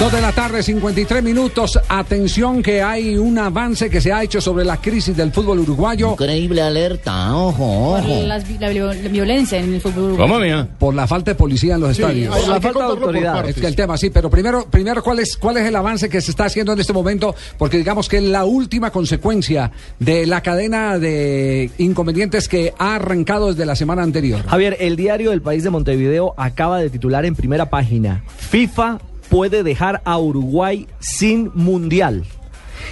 Dos de la tarde, 53 minutos. Atención que hay un avance que se ha hecho sobre la crisis del fútbol uruguayo Increíble alerta, ojo, por las la, vi- la violencia en el fútbol uruguayo. por la falta de policía en los estadios. por Es partes. que el tema, sí, pero primero, primero ¿cuál, es, ¿cuál es el avance que se está haciendo en este momento? Porque digamos que la última consecuencia de la cadena de inconvenientes que ha arrancado desde la semana anterior. Javier, el diario del País de Montevideo acaba de titular en primera página, FIFA puede dejar a Uruguay sin mundial.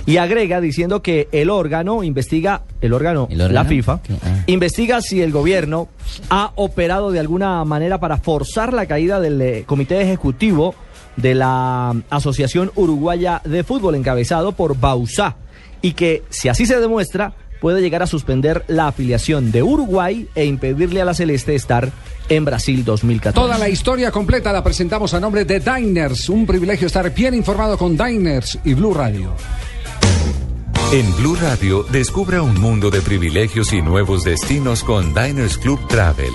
Y agrega diciendo que el órgano investiga, el órgano, ¿El órgano? la FIFA. Ah. investiga si el gobierno ha operado de alguna manera para forzar la caída del eh, comité ejecutivo de la Asociación Uruguaya de Fútbol encabezado por Bausá y que si así se demuestra puede llegar a suspender la afiliación de Uruguay e impedirle a la Celeste estar en Brasil 2014. Toda la historia completa la presentamos a nombre de Diners. Un privilegio estar bien informado con Diners y Blue Radio. En Blue Radio, descubra un mundo de privilegios y nuevos destinos con Diners Club Travel.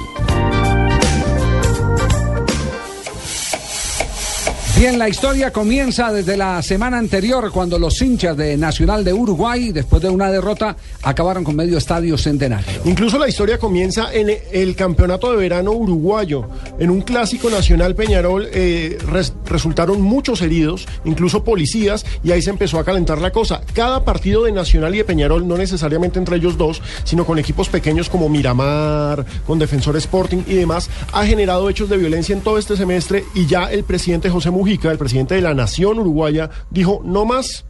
Bien, la historia comienza desde la semana anterior cuando los hinchas de Nacional de Uruguay, después de una derrota, acabaron con medio estadio centenario. Incluso la historia comienza en el campeonato de verano uruguayo. En un clásico nacional Peñarol eh, res- resultaron muchos heridos, incluso policías, y ahí se empezó a calentar la cosa. Cada partido de Nacional y de Peñarol, no necesariamente entre ellos dos, sino con equipos pequeños como Miramar, con Defensor Sporting y demás, ha generado hechos de violencia en todo este semestre y ya el presidente José Mujica, el presidente de la Nación Uruguaya, dijo, no más.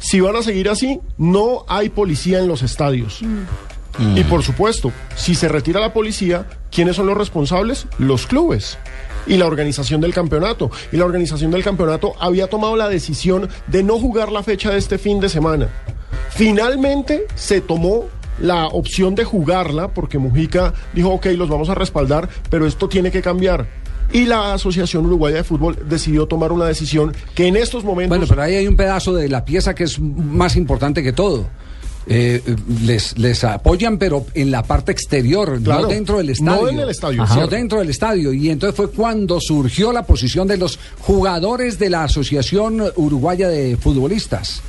Si van a seguir así, no hay policía en los estadios. Y por supuesto, si se retira la policía, ¿quiénes son los responsables? Los clubes y la organización del campeonato. Y la organización del campeonato había tomado la decisión de no jugar la fecha de este fin de semana. Finalmente se tomó la opción de jugarla porque Mujica dijo, ok, los vamos a respaldar, pero esto tiene que cambiar. Y la Asociación Uruguaya de Fútbol decidió tomar una decisión que en estos momentos... Bueno, pero ahí hay un pedazo de la pieza que es más importante que todo. Eh, les, les apoyan, pero en la parte exterior, Claro, no dentro del no estadio. en el estadio, no dentro del estadio. Y entonces fue cuando surgió la posición de los jugadores de la Asociación Uruguaya de Futbolistas.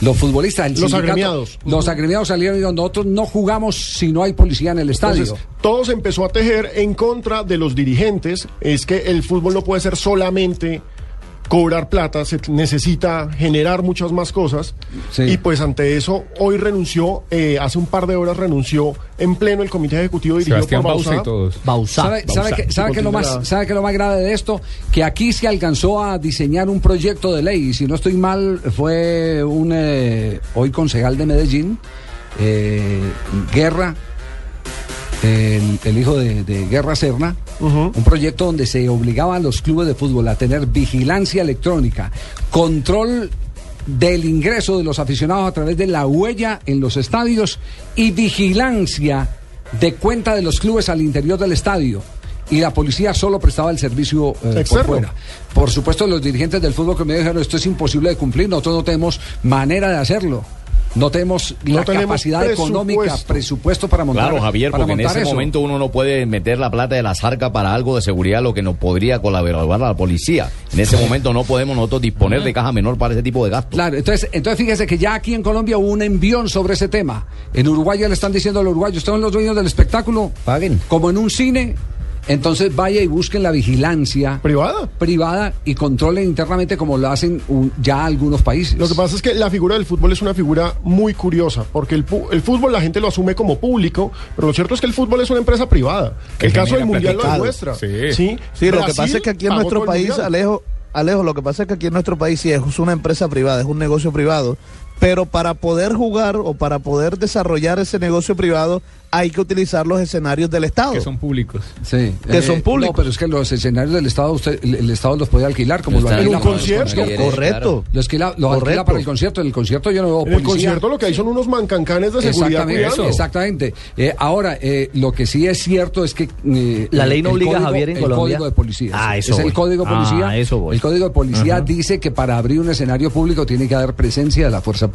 Los futbolistas, el Los agremiados. Los agremiados salieron y dijeron, nosotros no jugamos si no hay policía en el estadio. Entonces, todo se empezó a tejer en contra de los dirigentes. Es que el fútbol no puede ser solamente cobrar plata, se necesita generar muchas más cosas. Sí. Y pues ante eso, hoy renunció, eh, hace un par de horas renunció en pleno el comité ejecutivo dirigido por Bausá. Bausá. ¿Sabe, sabe Bausá, qué- sabe tipo qué es lo más, la- sabe qué es lo más grave de esto? Que aquí se alcanzó a diseñar un proyecto de ley. Y si no estoy mal, fue un eh, hoy concejal de Medellín, eh, Guerra, el, el hijo de, de Guerra Serna, un proyecto donde se obligaba a los clubes de fútbol a tener vigilancia electrónica, control del ingreso de los aficionados a través de la huella en los estadios y vigilancia de cuenta de los clubes al interior del estadio. Y la policía solo prestaba el servicio eh, por fuera. Por supuesto, los dirigentes del fútbol que me dijeron esto es imposible de cumplir, nosotros no tenemos manera de hacerlo. No tenemos No la tenemos capacidad económica, presupuesto. para montar Claro, Javier, para porque en ese eso. momento uno no puede meter la plata de la zarca para algo de seguridad, lo que nos podría colaborar a la policía. En ese momento no podemos nosotros disponer de caja menor para ese tipo de gastos. Claro, entonces, entonces fíjese que ya aquí en Colombia hubo un envión sobre ese tema. En Uruguay ya le están diciendo a los uruguayos, ustedes son los dueños del espectáculo, Paguen. como en un cine, entonces vaya y busquen la vigilancia ¿Privada? privada y controlen internamente como lo hacen un- ya algunos países. Lo que pasa es que la figura del fútbol es una figura muy curiosa, porque el, fútbol la gente lo asume como público, pero lo cierto es que el fútbol es una empresa privada. el caso del Mundial lo demuestra. Sí, Sí, lo que pasa es que aquí en nuestro país. Alejo, Alejo, lo que pasa es que aquí en nuestro país sí es una empresa privada, es un negocio privado, Pero para poder jugar o para poder desarrollar ese negocio privado hay que utilizar los escenarios del Estado. Que son públicos. Sí. Que son públicos. No, pero es que los escenarios del Estado, usted, el, el Estado los puede alquilar como lo alquila en un concierto. conciertos. Correcto. Lo alquila, lo alquila para el concierto. En el concierto yo no veo En el concierto lo que hay son unos mancancanes de seguridad Exactamente, exactamente. Eh, ahora, eh, lo que sí es cierto es que... eh, La ley no el obliga, código- Javier, en el Colombia. código de policía. Ah, eso Es el voy. código de policía. Ah, eso voy. El código de policía dice que para abrir un escenario público tiene que haber presencia de la fuerza pública.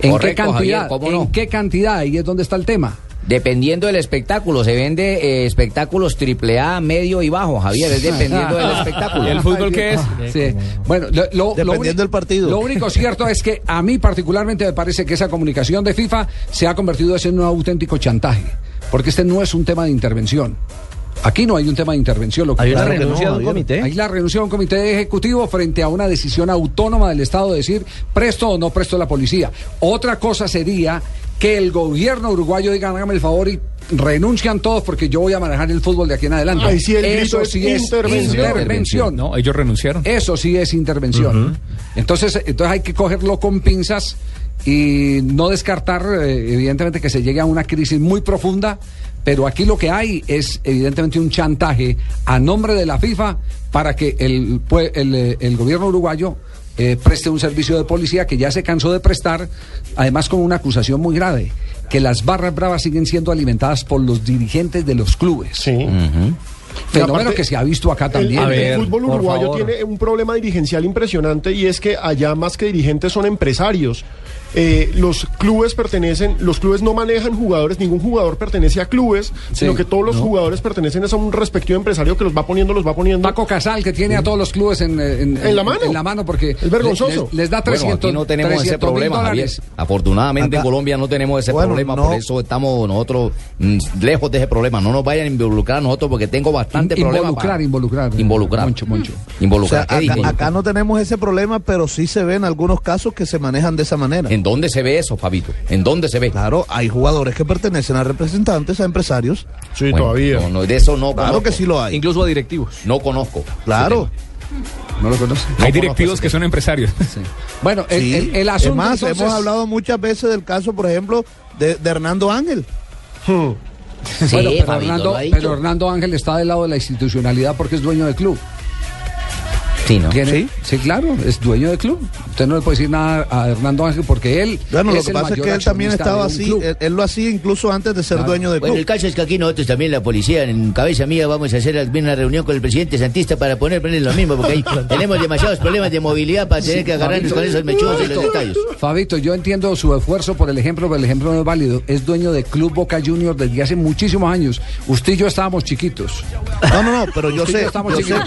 ¿En Correcto, qué cantidad? Javier, ¿cómo no? ¿En qué cantidad? Ahí es donde está el tema. Dependiendo del espectáculo, se vende eh, espectáculos triple A, medio y bajo, Javier, es dependiendo del espectáculo. ¿Y el fútbol qué es? Sí. Bueno, lo, lo- lo Dependiendo del partido. Lo único cierto es que a mí particularmente me parece que esa comunicación de FIFA se ha convertido en un auténtico chantaje, porque este no es un tema de intervención. Aquí no hay un tema de intervención. Lo que Hay una Claro renuncia no, de un comité. Hay la renuncia de un comité ejecutivo frente a una decisión autónoma del Estado de decir presto o no presto la policía. Otra cosa sería que el gobierno uruguayo diga, hágame el favor y renuncian todos porque yo voy a manejar el fútbol de aquí en adelante. Grito Eso es sí es intervención. intervención. No, ellos renunciaron. Eso sí es intervención. Entonces, entonces hay que cogerlo con pinzas y no descartar, eh, evidentemente, que se llegue a una crisis muy profunda. Pero aquí lo que hay es, evidentemente, un chantaje a nombre de la FIFA para que el, eh, el gobierno uruguayo eh, preste un servicio de policía que ya se cansó de prestar, además con una acusación muy grave, que las barras bravas siguen siendo alimentadas por los dirigentes de los clubes. Sí. Fenómeno que se ha visto acá también. el- el ver, fútbol uruguayo tiene un problema dirigencial impresionante y es que allá más que dirigentes son empresarios. Eh, los clubes pertenecen, los clubes no manejan jugadores, ningún jugador pertenece a clubes, sino que todos los jugadores pertenecen a un respectivo empresario que los va poniendo, los va poniendo. Paco Casal, que tiene a todos los clubes en, en, En la mano. En la mano, porque. Es vergonzoso. Les, les da Bueno, 300 aquí no tenemos ese 300 mil problema, Javier. Afortunadamente en Colombia no tenemos ese Bueno, problema, no. por eso estamos nosotros mm, lejos de ese problema. No nos vayan a involucrar a nosotros porque tengo bastante problema. Involucrar, para- involucrar. Involucrar. Moncho, Moncho. O sea, Involucrar. ¿Qué acá, no tenemos ese problema, pero sí se ven algunos casos que se manejan de esa manera. ¿En dónde se ve eso, Fabito? ¿En dónde se ve? Claro, hay jugadores que pertenecen a representantes, a empresarios. Sí, Bueno, todavía. No, no, de eso no Claro conozco. que sí lo hay. Incluso a directivos. No conozco. Claro. ¿No lo conoce? Hay directivos que son empresarios. Bueno, el, Sí. el, el asunto. es más, entonces- hemos hablado muchas veces del caso, por ejemplo, de, de Hernando Ángel. Hmm. Sí, Bueno, pero, Fabito, Hernando, pero Hernando Ángel está del lado de la institucionalidad porque es dueño del club. Sí, ¿Sí? sí, claro, es dueño del club. Usted no le puede decir nada a Hernando Ángel porque él. Bueno, lo que el pasa es que él también estaba así, él, él lo hacía incluso antes de ser Claro. dueño del Bueno, club. el caso es que aquí nosotros también, la policía, en cabeza mía, vamos a hacer también una reunión con el presidente Santista para poner, poner lo mismo, porque ahí tenemos demasiados problemas de movilidad para tener que agarrarnos con esos mechudos y los detalles. Fabito, yo entiendo su esfuerzo por el ejemplo, pero el ejemplo no es válido. Es dueño de Club Boca Juniors desde hace muchísimos años. Usted y yo estábamos chiquitos. No, no, no, pero yo sé, estamos yo sé chiquitos.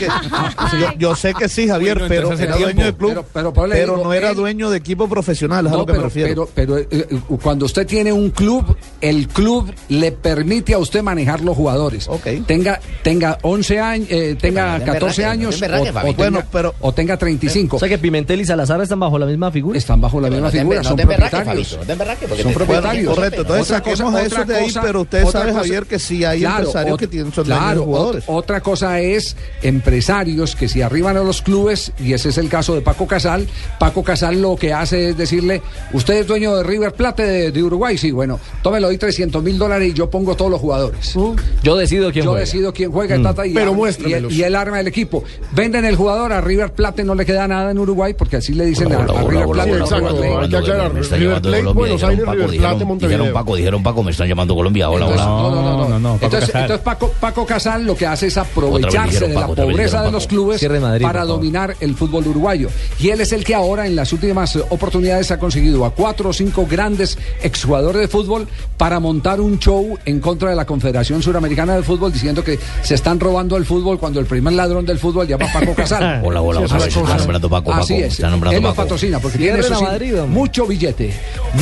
que, yo, yo sé que sí, Javier, Bueno, pero era dueño club, Pero- pero, pero- digo, no era él- dueño de equipo profesional, es a No, lo que pero, me refiero. pero, pero, eh, eh, cuando usted tiene un club, el club le permite a usted manejar los jugadores. Ok. Tenga, tenga 11 años, eh, tenga no te 14 emberraques, años o, tenga, Bueno, pero- o tenga 35. O sea que Pimentel y Salazar están bajo la misma figura. Están bajo la misma figura, son propietarios. Son propietarios. Correcto, entonces saquemos a esos de ahí, pero usted sabe, Javier, que sí hay empresarios que tienen, son dueños de claro, jugadores. ot- otra cosa es empresarios que se arriban a los clubes, y ese es el caso de Paco Casal. Paco Casal lo que hace es decirle, usted es dueño de River Plate de, de Uruguay, sí, bueno, tómelo hoy 300 mil dólares y yo pongo todos los jugadores. Yo decido quién Yo juega. decido quién juega, tata, y, Pero arma- y, el, y el arma del equipo. Venden el jugador, a River Plate no le queda nada en Uruguay, porque así le dicen a, a River Plate. exacto, hay que aclarar. River Plate, Colombia, Buenos dijeron Aires, Paco, River dijeron- Plate, Montevideo. Dijeron Paco, dijeron Paco, me están llamando Colombia. Hola, Entonces, hola. no, no, no, no. no, no, Paco entonces, Casal. entonces Paco, Paco Casal lo que hace es aprovecharse dijeron de la pobreza de los clubes Madrid, para dominar el fútbol uruguayo. Y él es el que ahora en las últimas eh, oportunidades ha conseguido a cuatro o cinco grandes exjugadores de fútbol para montar un show en contra de la Confederación Suramericana de Fútbol diciendo que se están robando el fútbol cuando el primer ladrón del fútbol llama Paco Casal. Hola, hola, vez, se está nombrando Paco, Paco, Así es. está nombrando Él Paco. patrocina porque tiene eso sí, Madrid, mucho billete.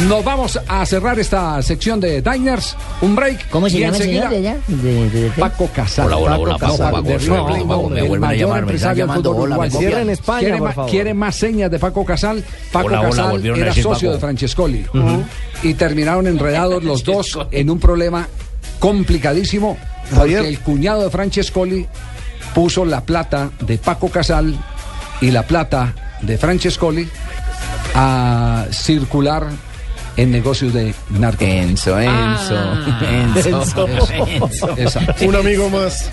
Nos vamos a cerrar esta sección de Diners, un break. ¿Cómo se y llama el enseguida- señor de allá? De, de- de- Paco Casal. Hola, hola, hola, Paco Paco, Casal, me el vuelven a llamar, me están llamando, fútbol Cierren España, ¿Quiere, por ma- favor. quiere más señas de Paco Casal? Paco Hola, Casal era socio Paco. de Francescoli. Y terminaron enredados los dos en un problema complicadísimo porque el cuñado de Francescoli puso la plata de Paco Casal y la plata de Francescoli a circular en negocios de narcotráfico. Enzo, Enzo, Ah. Enzo, Enzo. Enzo. Exacto. Un amigo más.